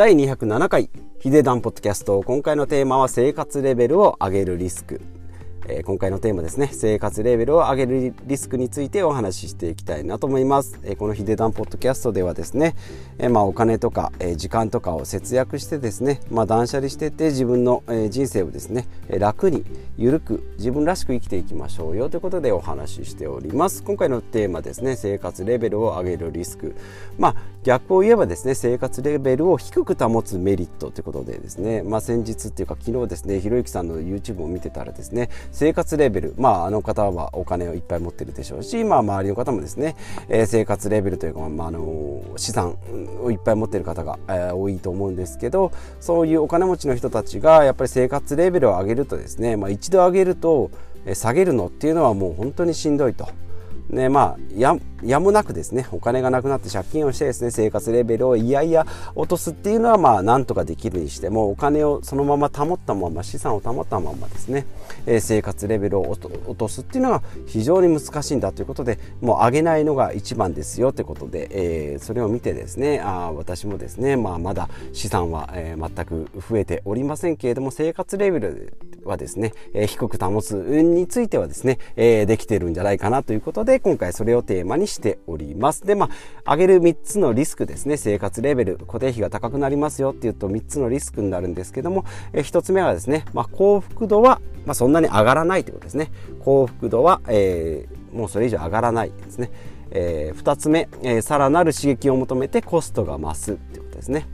第207回ヒデダンポッドキャスト。今回のテーマは生活レベルを上げるリスク。えー、今回のテーマですね。生活レベルを上げるリスクについてお話ししていきたいなと思います、えー、このヒデダンポッドキャストではですね、えー、まあ、お金とか、え時間とかを節約してですね、まあ、断捨離してって自分の、え人生をですね楽にゆるく自分らしく生きていきましょうよ。ということでお話ししております。今回のテーマですね。生活レベルを上げるリスク。まあ逆を言えばですね生活レベルを低く保つメリットということでですね、まあ、先日っていうか昨日ですねひろゆきさんの YouTube を見てたらですね生活レベルまああの方はお金をいっぱい持ってるでしょうし、まあ、周りの方もですね、えー、生活レベルというか、まあ、あの資産をいっぱい持ってる方が、えー、多いと思うんですけどそういうお金持ちの人たちがやっぱり生活レベルを上げるとですね、まあ、一度上げると下げるのっていうのはもう本当にしんどいと。ねまあ、ややむなくですねお金がなくなって借金をしてですね生活レベルをいやいや落とすっていうのはまあなんとかできるにしてもお金をそのまま保ったまま資産を保ったままですね、えー、生活レベルを落とすっていうのが非常に難しいんだということでもう上げないのが一番ですよということで、えー、それを見てですねあ私もですね、まあ、まだ資産は、えー、全く増えておりませんけれども生活レベルはですね、え、低く保つについてはですね、え、できてるんじゃないかなということで今回それをテーマにしております。で、まあ、上げる3つのリスクですね、生活レベル、固定費が高くなりますよっていうと3つのリスクになるんですけども、え、1つ目はですね、まあ、幸福度は、ま、そんなに上がらないということですね。幸福度は、えー、もうそれ以上上がらないですね。えー、2つ目、えー、さらなる刺激を求めてコストが増すということですね。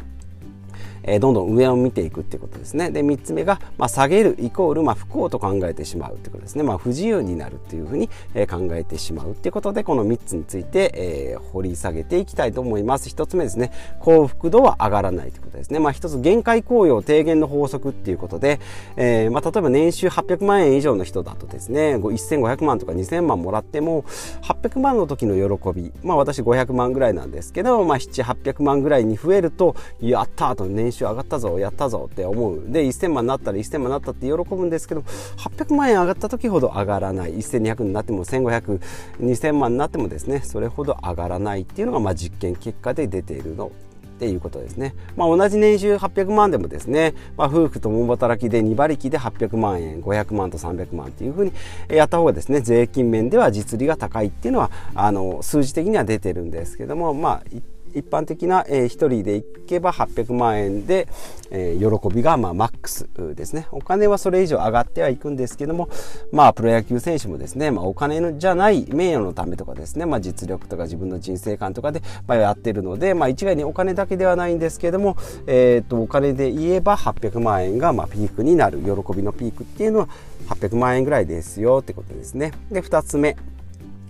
えどんどん上を見ていくっていうことですね。で3つ目が、まあ、下げるイコール、まあ、不幸と考えてしまうってことですね、まあ、不自由になるっていうふうに、え考えてしまうっていうことでこの3つについて、えー、掘り下げていきたいと思います。1つ目ですね。幸福度は上がらないということですね、まあ、1つ限界効用低減の法則っていうことで、えー、まあ、例えば年収800万円以上の人だとですね1500万とか2000万もらっても800万の時の喜びまあ私500万ぐらいなんですけど、まあ、7800万ぐらいに増えるとやったーと年収収上がったぞやったぞって思うで1000万になったら1000万になったって喜ぶんですけど800万円上がった時ほど上がらない1200になっても15002000万になってもですねそれほど上がらないっていうのがまあ実験結果で出ているのっていうことですね。まあ、同じ年収800万でもですね、まあ、夫婦とも働きで2馬力で800万円、500万と300万っていうふうにやった方がですね、税金面では実利が高いっていうのは、あの、数字的には出てるんですけども、まあ、一般的な、えー、1人で行けば800万円で、えー、喜びが、まあ、マックスですね。お金はそれ以上上がってはいくんですけども、まあ、プロ野球選手もですね、まあ、お金のじゃない名誉のためとかですね、まあ、実力とか自分の人生観とかで、まあ、やってるので、まあ、一概にお金だけではないんですけども、えっ、と、お金で言えば800万円が、まあ、ピークになる、喜びのピークっていうのは800万円ぐらいですよってことですね。で、2つ目。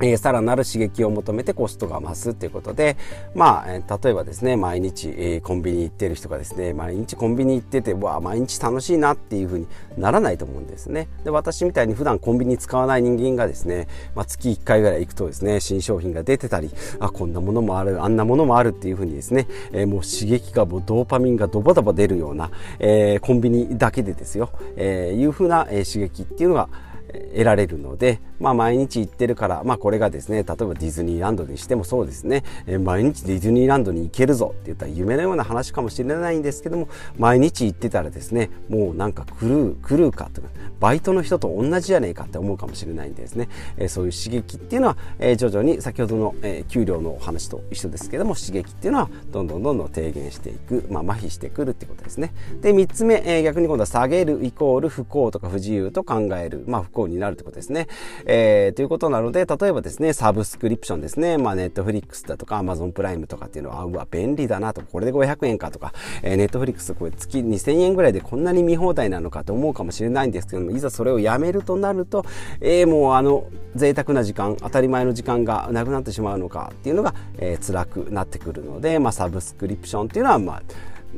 え、さらなる刺激を求めてコストが増すということで、まあ、え、例えばですね、毎日、え、コンビニ行ってる人がですね、毎日コンビニ行ってて、わあ、毎日楽しいなっていうふうにならないと思うんですね。で、私みたいに普段コンビニ使わない人間がですね、まあ、月1回ぐらい行くとですね、新商品が出てたり、あ、こんなものもある、あんなものもあるっていうふうにですね、え、もう刺激がもうドーパミンがドバドバ出るような、えー、コンビニだけでですよ、えー、いうふうな、え、刺激っていうのが、得られるので、まあ、毎日行ってるから、まあ、これがですね例えばディズニーランドにしてもそうですね、毎日ディズニーランドに行けるぞって言ったら夢のような話かもしれないんですけども毎日行ってたらですねもうなんか狂う狂うかとかバイトの人と同じじゃねえかって思うかもしれないんですね、そういう刺激っていうのは、徐々に先ほどの、給料のお話と一緒ですけども刺激っていうのはどんどんどんどん低減していく、まあ、麻痺してくるってことですね。で3つ目、逆に今度は下げるイコール不幸とか不自由と考える、まあ、不になるってことですね。えー、ということなので、例えばですね、サブスクリプションですね、まあ、ネットフリックスだとか、アマゾンプライムとかっていうのは、うわ、便利だなと、これで500円かとか、えー、ネットフリックスこれ月2000円ぐらいでこんなに見放題なのかと思うかもしれないんですけども、いざそれをやめるとなると、えー、もうあの、贅沢な時間、当たり前の時間がなくなってしまうのかっていうのが、えー、辛くなってくるので、まあ、サブスクリプションっていうのは、まあ、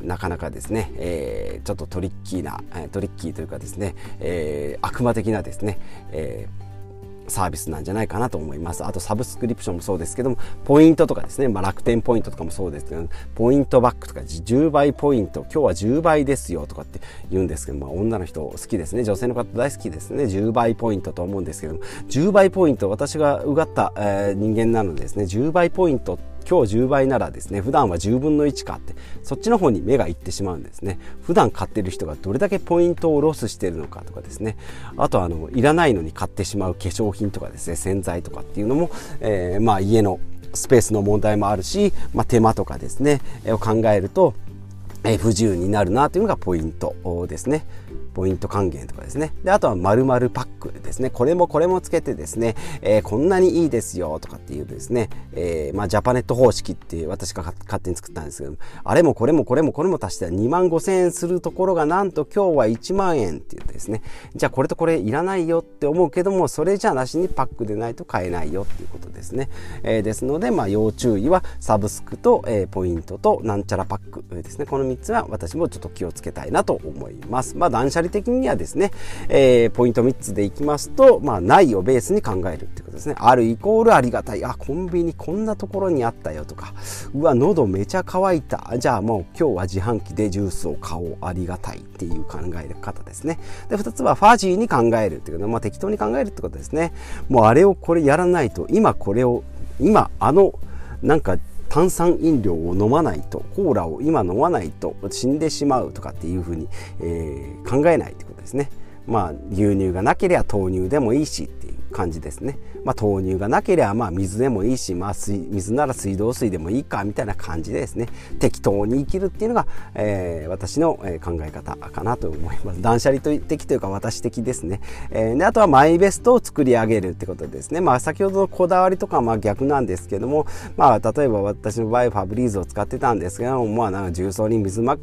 なかなかですね、えー、ちょっとトリッキーな、トリッキーというかですね、えー、悪魔的なですね、えーサービスなんじゃないかなと思います。あとサブスクリプションもそうですけども、ポイントとかですね、まあ、楽天ポイントとかもそうですけど、ポイントバックとか10倍ポイント、今日は10倍ですよとかって言うんですけど、まあ、女の人好きですね、女性の方大好きですね、10倍ポイントと思うんですけども、10倍ポイント、私がうがった、えー、人間なのでですね、10倍ポイント今日10倍ならですね普段は10分の1かってそっちの方に目がいってしまうんですね普段買ってる人がどれだけポイントをロスしてるのかとかですねあとあのいらないのに買ってしまう化粧品とかですね洗剤とかっていうのも、えー、まあ家のスペースの問題もあるし、まあ、手間とかですね、を考えると、え不自由になるなというのがポイントですね。ポイント還元とかですね。で、あとは〇〇パックですね。これもこれもつけてですね、えー、こんなにいいですよとかっていうですね、えー、まあジャパネット方式って私が勝手に作ったんですけどあれもこれもこれもこれも足して2万5000円するところがなんと今日は1万円って言ってですね、じゃあこれとこれいらないよって思うけども、それじゃなしにパックでないと買えないよっていうことですね。えー、ですので、まあ要注意はサブスクと、えー、ポイントとなんちゃらパックですね。この3つは私もちょっと気をつけたいなと思います。まあ断捨離的にはですね、えー、ポイント3つでいきますと、まあ、ないをベースに考えるっていうことですね。あるイコールありがたい。あ、コンビニこんなところにあったよとか、うわ、喉めちゃ乾いた。じゃあもう今日は自販機でジュースを買おう。ありがたいっていう考え方ですね。で、2つはファジーに考えるっていうのは、まあ、適当に考えるってことですね。もうあれをこれやらないと、今ここれを、今あの、なんか炭酸飲料を飲まないとコーラを今飲まないと死んでしまうとかっていうふうに、えー、考えないってことですね。まあ牛乳がなければ豆乳でもいいしっ感じですね。まあ、豆乳がなければまあ水でもいいし、まあ、水なら水道水でもいいかみたいな感じでですね。適当に生きるっていうのが、えー、私の考え方かなと思います。断捨離的というか私的ですね、えー、であとはマイベストを作り上げるってことですね、まあ、先ほどのこだわりとかはまあ逆なんですけども、まあ、例えば私の場合ファブリーズを使ってたんですけども、まあ、なんか重曹に水,、ま、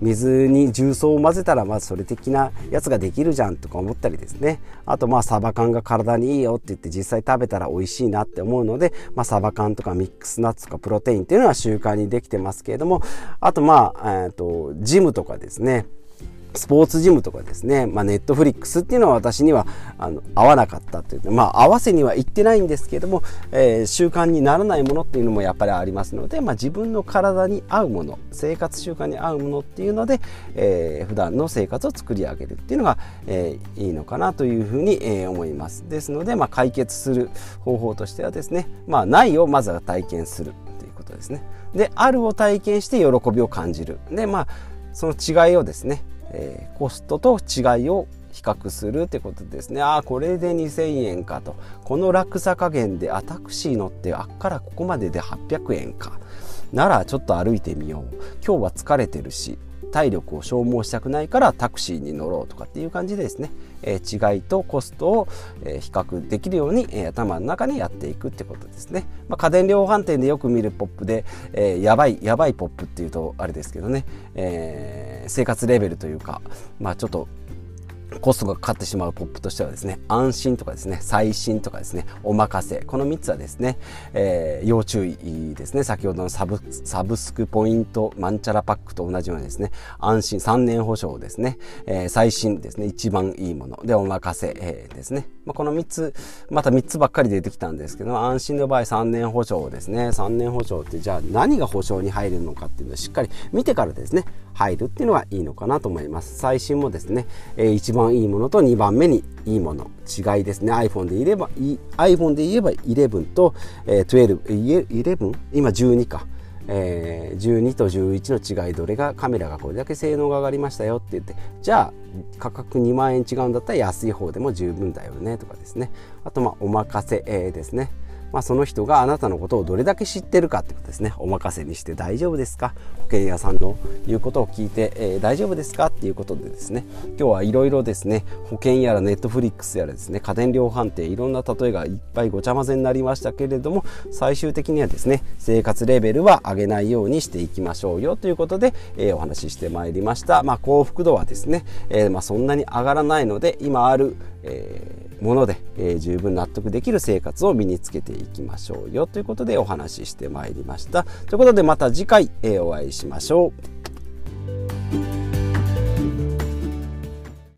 水に重曹を混ぜたらまあそれ的なやつができるじゃんとか思ったりですね。あとまあサバ缶が体にいいよって言って実際食べたら美味しいなって思うので、まあ、サバ缶とかミックスナッツとかプロテインっていうのは習慣にできてますけれどもあとまあ、えーとジムとかですね。スポーツジムとかですね、まあ、ネットフリックスっていうのは私にはあの合わなかったというまあ合わせには行ってないんですけれども、えー、習慣にならないものっていうのもやっぱりありますので、まあ、自分の体に合うもの生活習慣に合うものっていうので、えー、普段の生活を作り上げるっていうのが、えー、いいのかなというふうに、えー、思います。ですので、まあ、解決する方法としてはですね、まあ、ないをまずは体験するということですね。であるを体験して喜びを感じる。でまあその違いをですねえー、コストと違いを比較するってことですね。ああこれで2000円かと。この落差加減であタクシー乗ってあっからここまでで800円か。ならちょっと歩いてみよう。今日は疲れてるし。体力を消耗したくないからタクシーに乗ろうとかっていう感じでですね、えー、違いとコストを、え、比較できるように、え、頭の中にやっていくってことですね、まあ、家電量販店でよく見るポップで、えー、やばいやばいポップっていうとあれですけどね、え、生活レベルというかまあちょっとコストがかかってしまうポップとしてはですね、安心とかですね、最新とかですね、お任せ。この3つはですね、えー、要注意ですね。先ほどのサブサブスクポイントマンチャラパックと同じようにですね、安心3年保証ですね、えー、最新ですね、一番いいものでお任せ、えー、ですね。まあ、この3つ、また3つばっかり出てきたんですけど、安心の場合3年保証ですね。3年保証ってじゃあ何が保証に入るのかっていうのをしっかり見てからですね、入るっていうのがいいのかなと思います。最新もですね、え、一番いいものと2番目にいいもの違いですね。iPhone で言えば iPhone で言えば11と、えー、12 11今12か。えー、12と11の違いどれがカメラがこれだけ性能が上がりましたよって言ってじゃあ価格2万円違うんだったら安い方でも十分だよねとかですね。あとまあお任せ、ですね。まあ、その人があなたのことをどれだけ知ってるかってことですね。お任せにして大丈夫ですか？保険屋さんの言うことを聞いて、えー、大丈夫ですか？っていうことでですね。今日はいろいろですね。保険やらネットフリックスやらですね。家電量販店いろんな例えがいっぱいごちゃ混ぜになりましたけれども最終的にはですね生活レベルは上げないようにしていきましょうよということで、えー、お話ししてまいりました、まあ、幸福度はですね、えー、まあ、そんなに上がらないので今ある、えー、もので、えー、十分納得できる生活を身につけていきましょうよということでお話ししてまいりました。ということでまた次回、えー、お会いしましょう。